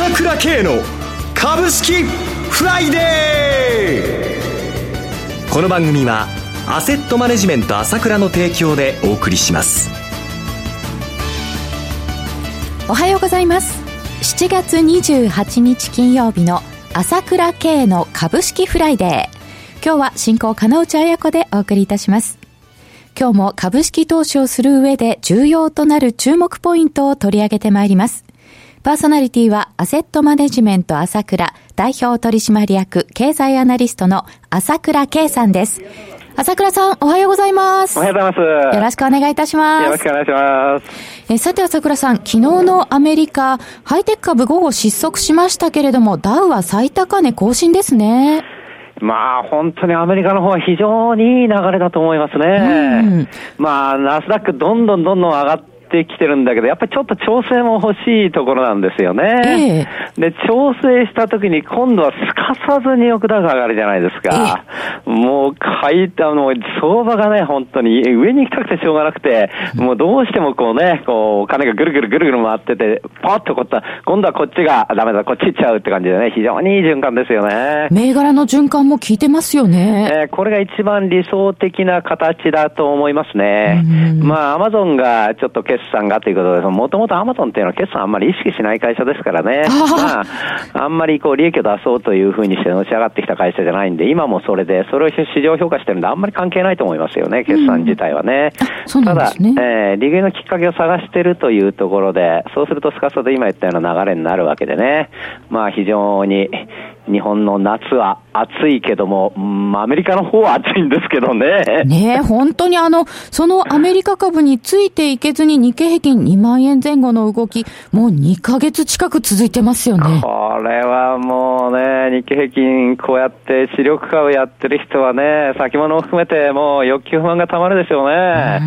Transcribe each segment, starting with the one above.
朝倉慶の株式フライデー。この番組はアセットマネジメント朝倉の提供でお送りします。おはようございます。7月28日金曜日の朝倉慶の株式フライデー。今日は進行金内彩子でお送りいたします。今日も株式投資をする上で重要となる注目ポイントを取り上げてまいります。パーソナリティはアセットマネジメント朝倉代表取締役経済アナリストの朝倉圭さんです。朝倉さん、おはようございます。おはようございます。よろしくお願いいたします。よろしくお願いします。えさて、朝倉さん、昨日のアメリカ、ハイテク株午後失速しましたけれども、ダウは最高値更新ですね。まあ、本当にアメリカの方は非常にいい流れだと思いますね。まあ、ナスダックどんどんどんどん上がってきてるんだけど、やっぱりちょっと調整も欲しいところなんですよね。えで、調整した時に今度はすかさずに億高上がるじゃないですか。もう、買いた、の、相場がね、本当に上に行きたくてしょうがなくて、もうどうしてもこうね、こう、お金がぐるぐるぐるぐる回ってて、ポッとこった、今度はこっちがダメだ、こっち行っちゃうって感じでね、非常にいい循環ですよね。銘柄の循環も効いてますよね。えー、これが一番理想的な形だと思いますね。まあ、アマゾンがちょっと決決算がということで、もともとアマゾンっていうのは決算あんまり意識しない会社ですからね。まあ、あんまりこう利益を出そうというふうにしてのし上がってきた会社じゃないんで、今もそれで、それを市場評価してるんで、あんまり関係ないと思いますよね、決算自体はね。うん、ただ、えー、利食いのきっかけを探してるというところで、そうするとすかさず今言ったような流れになるわけでね、まあ非常に日本の夏は暑いけども、うん、アメリカの方は暑いんですけどね。ね本当にあの、そのアメリカ株についていけずに日経平均2万円前後の動き、もう2ヶ月近く続いてますよね。これはもうね、日経平均こうやって主力株やってる人はね、先物を含めてもう欲求不安がたまるでしょうね。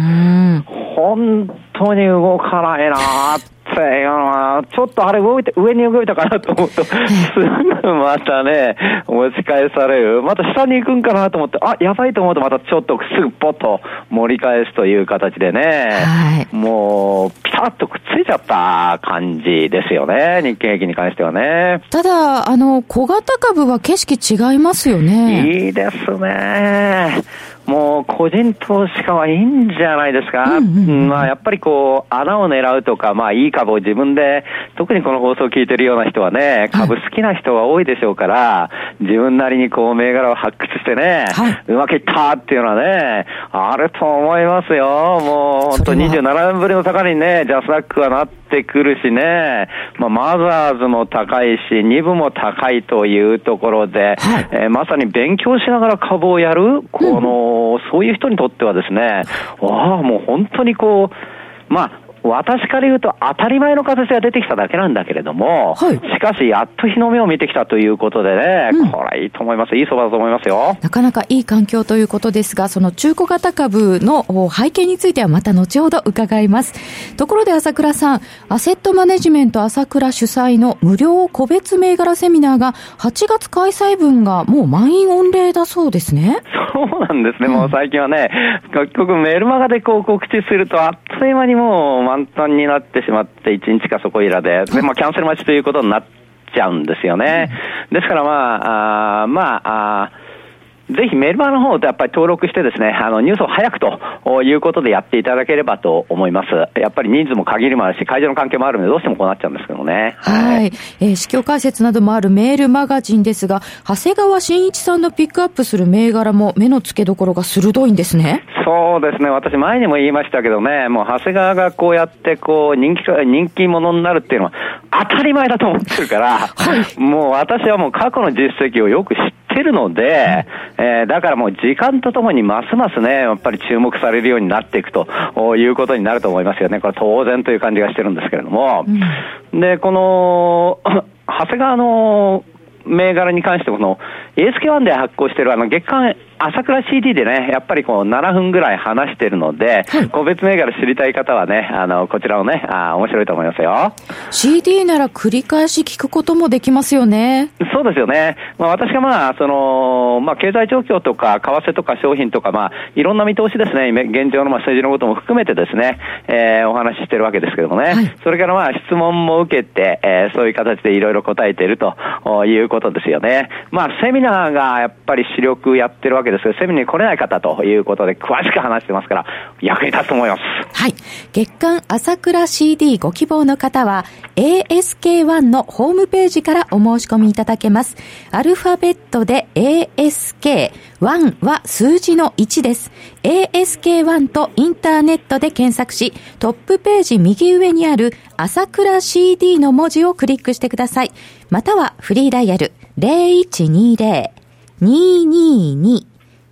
本当に動かないなってちょっとあれ動いて、上に動いたかなと思うと、すぐまたね、持ち返される。また下に行くんかなと思って、あ、やばいと思うとまたちょっとすぐポッと盛り返すという形でね、はい、もう、ピタッとくっついちゃった感じですよね、日経平均に関してはね。ただ、あの、小型株は景色違いますよね。いいですね。もう個人投資家はいいんじゃないですか？うんうんうん、まあやっぱりこう、穴を狙うとか、まあいい株を自分で、特にこの放送を聞いてるような人はね、株好きな人は多いでしょうから、自分なりにこう銘柄を発掘してね、はい、うまくいったっていうのはね、あると思いますよ。もう本当27年ぶりの高値にね、ジャスダックはなってくるしね、まあマザーズも高いし、2部も高いというところで、はい、えー、まさに勉強しながら株をやる、この、うんそういう人にとってはですね、ああ、もう本当にこう、まあ、私から言うと当たり前の形が出てきただけなんだけれども、はい、しかしやっと日の目を見てきたということでね、うん、これはいいと思います。いい相場だと思いますよ。なかなかいい環境ということですが、その中古型株の背景についてはまた後ほど伺います。ところで朝倉さん、アセットマネジメント朝倉主催の無料個別銘柄セミナーが8月開催分がもう満員御礼だそうですね。そうなんですね。うん、もう最近はね、結局メルマガでこう告知するとあっという間にもう満タンになってしまって、1日かそこいらで、で、まあ、キャンセル待ちということになっちゃうんですよね。ですからまあ、あまあ、あぜひメルマガの方でやっぱり登録してですね、あの、ニュースを早くということでやっていただければと思います。やっぱり人数も限りもあるし、会場の関係もあるので、どうしてもこうなっちゃうんですけどね。はい。えー、市況解説などもあるメールマガジンですが、長谷川慎一さんのピックアップする銘柄も目の付けどころが鋭いんですね。そうですね。私前にも言いましたけどね、もう長谷川がこうやってこう人気、人気者になるっていうのは当たり前だと思ってるから、はい、もう私はもう過去の実績をよく知ってってるので、えー、だからもう時間とともにますますね、やっぱり注目されるようになっていくということになると思いますよね。これ当然という感じがしてるんですけれども。うん、で、この、長谷川の銘柄に関してこの ASK1 で発行しているあの月間朝倉 CD でね、やっぱりこう7分ぐらい話してるので、個別銘柄知りたい方はね、あの、こちらをね、あ面白いと思いますよ。CD なら繰り返し聞くこともできますよね。そうですよね。まあ私がまあ、その、まあ経済状況とか、為替とか商品とか、まあ、いろんな見通しですね、現状のまあ政治のことも含めてですね、えー、お話ししてるわけですけどもね。はい、それからまあ質問も受けて、えー、そういう形でいろいろ答えているということですよね。まあセミナーがやっぱり主力やってるわけですけど、セミに来れない方ということで詳しく話してますから、役に立つと思います。はい。月間朝倉 CD ご希望の方は、ASK1 のホームページからお申し込みいただけます。アルファベットで ASK、1は数字の1です。ASK1 とインターネットで検索し、トップページ右上にある朝倉 CD の文字をクリックしてください。またはフリーダイヤル0120-222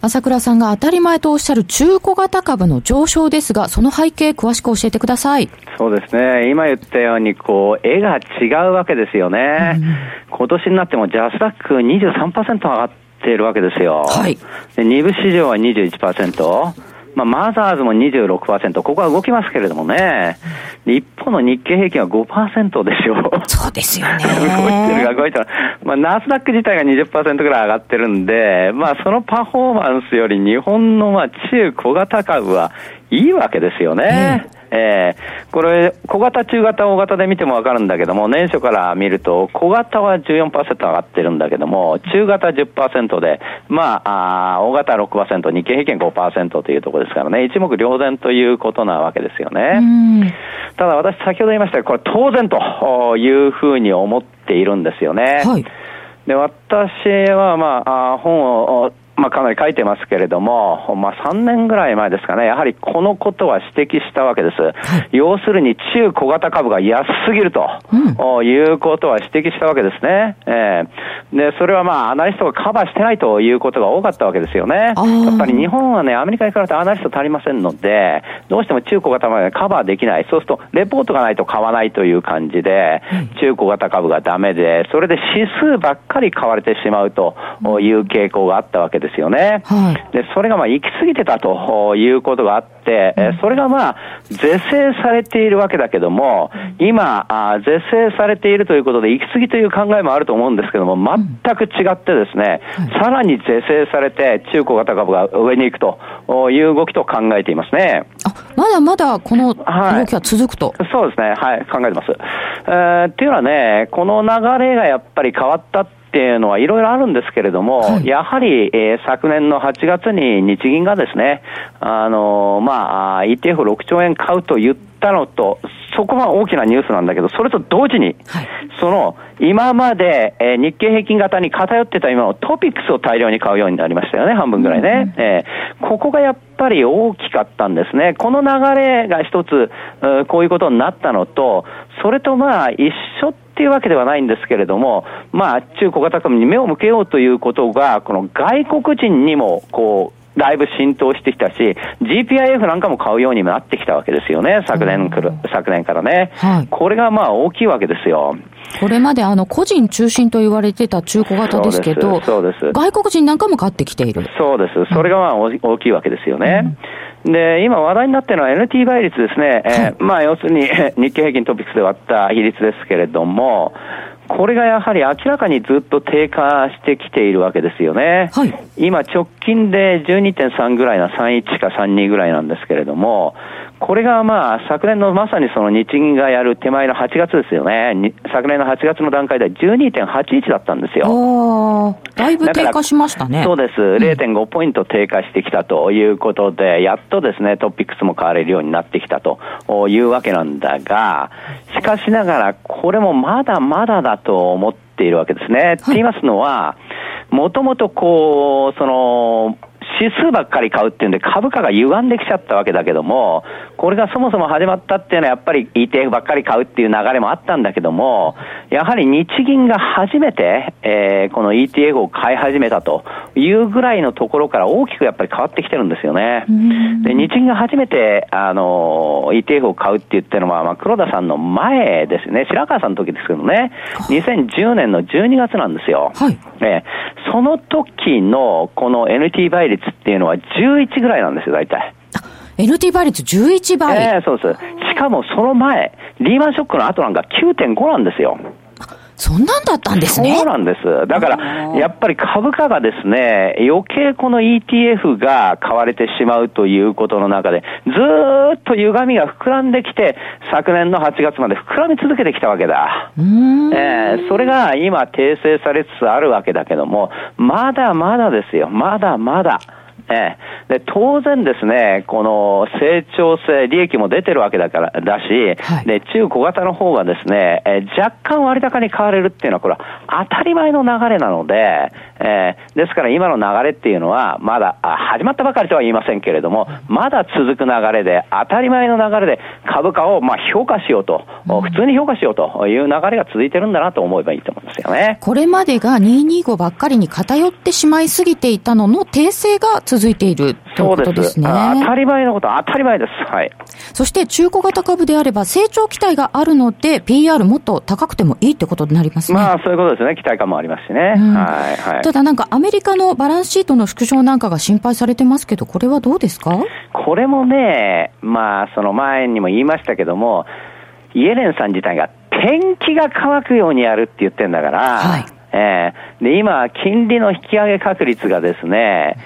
朝倉さんが当たり前とおっしゃる中古型株の上昇ですが、その背景、詳しく教えてください。そうですね。今言ったように、こう、絵が違うわけですよね。うん、今年になってもジャスダック23%上がっているわけですよ。はい。で、2部市場は21%。まあ、マザーズも26%、ここは動きますけれどもね、一方の日経平均は5%ですよ。そうですよね。動いてる動いてる。まあ、ナスダック自体が20%ぐらい上がってるんで、まあ、そのパフォーマンスより日本のまあ中小型株はいいわけですよね。うんえー、これ、小型、中型、大型で見てもわかるんだけども、年初から見ると、小型は14%上がってるんだけども、中型10%で、まあ、あ大型6%、日経平均5%というところですからね、一目瞭然ということなわけですよね。ただ私、先ほど言いましたこれ当然というふうに思っているんですよね。はい、で、私は、まあ、あ本をまあ、かなり書いてますけれども、まあ、3年ぐらい前ですかね、やはりこのことは指摘したわけです。はい、要するに中小型株が安すぎると、うん、いうことは指摘したわけですね。えー、で、それはまあ、アナリストがカバーしてないということが多かったわけですよね。やっぱり日本はね、アメリカに比べてアナリスト足りませんので、どうしても中小型までカバーできない。そうすると、レポートがないと買わないという感じで、中小型株がダメで、それで指数ばっかり買われてしまうという傾向があったわけです。ですよね。はい、で、それがまあ行き過ぎてたということがあって、うん、それがまあ、是正されているわけだけども、今、あ是正されているということで、行き過ぎという考えもあると思うんですけども、全く違ってですね、うんはい、さらに是正されて、中古型株が上に行くという動きと考えていますね。あ、まだまだこの動きは続くと、はい、そうですね。はい、考えてます。えー、っていうのはね、この流れがやっぱり変わったっていうのはいろいろあるんですけれども、はい、やはり、えー、昨年の8月に日銀がですね、あのー、まあ、ETF6 兆円買うと言ったのと、そこは大きなニュースなんだけど、それと同時に、はい、その、今まで、えー、日経平均型に偏ってた今のトピックスを大量に買うようになりましたよね、半分ぐらいね。うん、えー、ここがやっぱり大きかったんですね。この流れが一つ、こういうことになったのと、それとまあ、一緒っていうわけではないんですけれども、まあ、中小型株に目を向けようということが、この外国人にも、こう、だいぶ浸透してきたし、GPIF なんかも買うようになってきたわけですよね、昨年くる、昨年からね、はい。これがまあ大きいわけですよ。これまであの個人中心と言われてた中古型ですけど、そうです。外国人なんかも買ってきている。そうです。それがまあ大きいわけですよね。うん、で、今話題になっているのは NT 倍率ですね。はい、えー、まあ要するに 日経平均トピックスで割った比率ですけれども、これがやはり明らかにずっと低下してきているわけですよね。はい、今直近で12.3ぐらいな31か32ぐらいなんですけれども、これがまあ、昨年のまさにその日銀がやる手前の8月ですよね。昨年の8月の段階では12.81だったんですよ。だいぶ低下しましたね。そうです。0.5ポイント低下してきたということで、やっとですね、トピックスも買われるようになってきたというわけなんだが、しかしながら、これもまだまだだと思っているわけですね。はい、って言いますのは、もともとこう、その、指数ばっかり買うっていうんで株価が歪んできちゃったわけだけども、これがそもそも始まったっていうのはやっぱり ETF ばっかり買うっていう流れもあったんだけども、やはり日銀が初めて、えー、この ETF を買い始めたというぐらいのところから大きくやっぱり変わってきてるんですよね。で、日銀が初めて、あの、ETF を買うって言ってるのは、まあ、黒田さんの前ですね、白川さんの時ですけどね、2010年の12月なんですよ。はい。えー、その時のこの NT 倍率っていうのは11ぐらいなんですよ、大体。NT 倍率11倍ええー、そうです。しかもその前、リーマンショックの後なんか9.5なんですよ。そんなんだったんですね。そうなんです。だから、やっぱり株価がですね、余計この ETF が買われてしまうということの中で、ずっと歪みが膨らんできて、昨年の8月まで膨らみ続けてきたわけだ。えー、それが今訂正されつつあるわけだけども、まだまだですよ。まだまだ。ええ、で当然ですね、この成長性、利益も出てるわけだからだし、はい、で中小型の方がですね、え若干割高に買われるっていうのは、これは当たり前の流れなので、えー、ですから今の流れっていうのは、まだ始まったばかりとは言いませんけれども、まだ続く流れで、当たり前の流れで株価をまあ評価しようと、うん、普通に評価しようという流れが続いてるんだなと思えばいいと思うんですよね。これまでが225ばっかりに偏ってしまいすぎていたのの訂正が続続いているということですね。当たり前のこと、当たり前です。はい。そして中古型株であれば成長期待があるので PR もっと高くてもいいってことになりますね。まあそういうことですね。期待感もありますしね。うん、はいはい。ただなんかアメリカのバランスシートの縮小なんかが心配されてますけど、これはどうですか？これもね、まあその前にも言いましたけども、イエレンさん自体が天気が乾くようにやるって言ってんだから、はい。えー、で、今、金利の引き上げ確率がですね、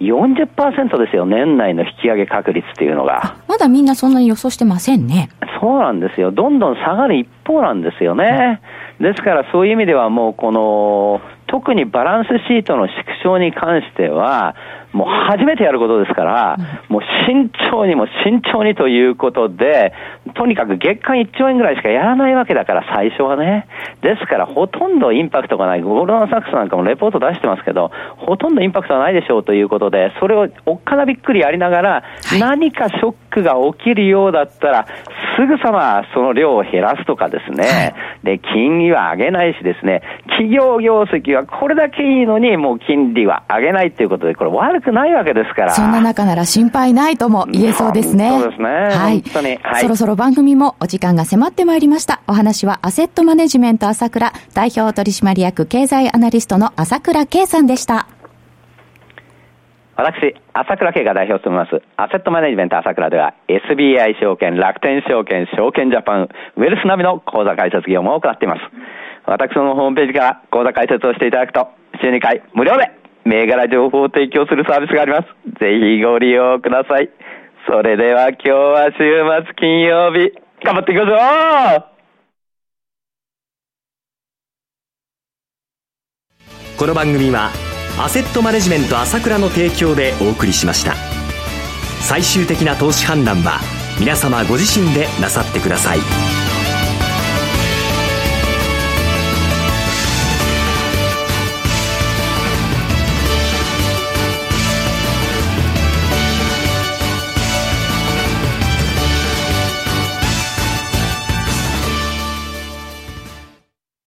40%ですよ、年内の引き上げ確率っていうのが。まだみんなそんなに予想してませんね。そうなんですよ。どんどん下がる一方なんですよね。ですからそういう意味ではもうこの、特にバランスシートの縮小に関しては、もう初めてやることですから、もう慎重にも慎重にということで、とにかく月間1兆円ぐらいしかやらないわけだから、最初はね。ですから、ほとんどインパクトがない。ゴールドマンサックスなんかもレポート出してますけど、ほとんどインパクトはないでしょうということで、それをおっかなびっくりやりながら、何かショックが起きるようだったら、すぐさまその量を減らすとかですね。で、金利は上げないしですね、企業業績はこれだけいいのに、もう金利は上げないということで、これ悪くないわけですから。そんな中なら心配ないとも言えそうですね。そうですね。はい。本当に。はい、そろそろ番組もお時間が迫ってまいりました。お話はアセットマネジメント朝倉代表取締役経済アナリストの朝倉圭さんでした。私、朝倉慶が代表を務めます、アセットマネジメント朝倉では、SBI 証券、楽天証券、証券ジャパン、ウェルス並みの口座開設業務を行っています。私のホームページから口座開設をしていただくと、週2回無料で銘柄情報を提供するサービスがあります。ぜひご利用ください。それでは今日は週末金曜日、頑張っていきましょうこの番組はアセットマネジメント朝倉の提供でお送りしました最終的な投資判断は皆様ご自身でなさってください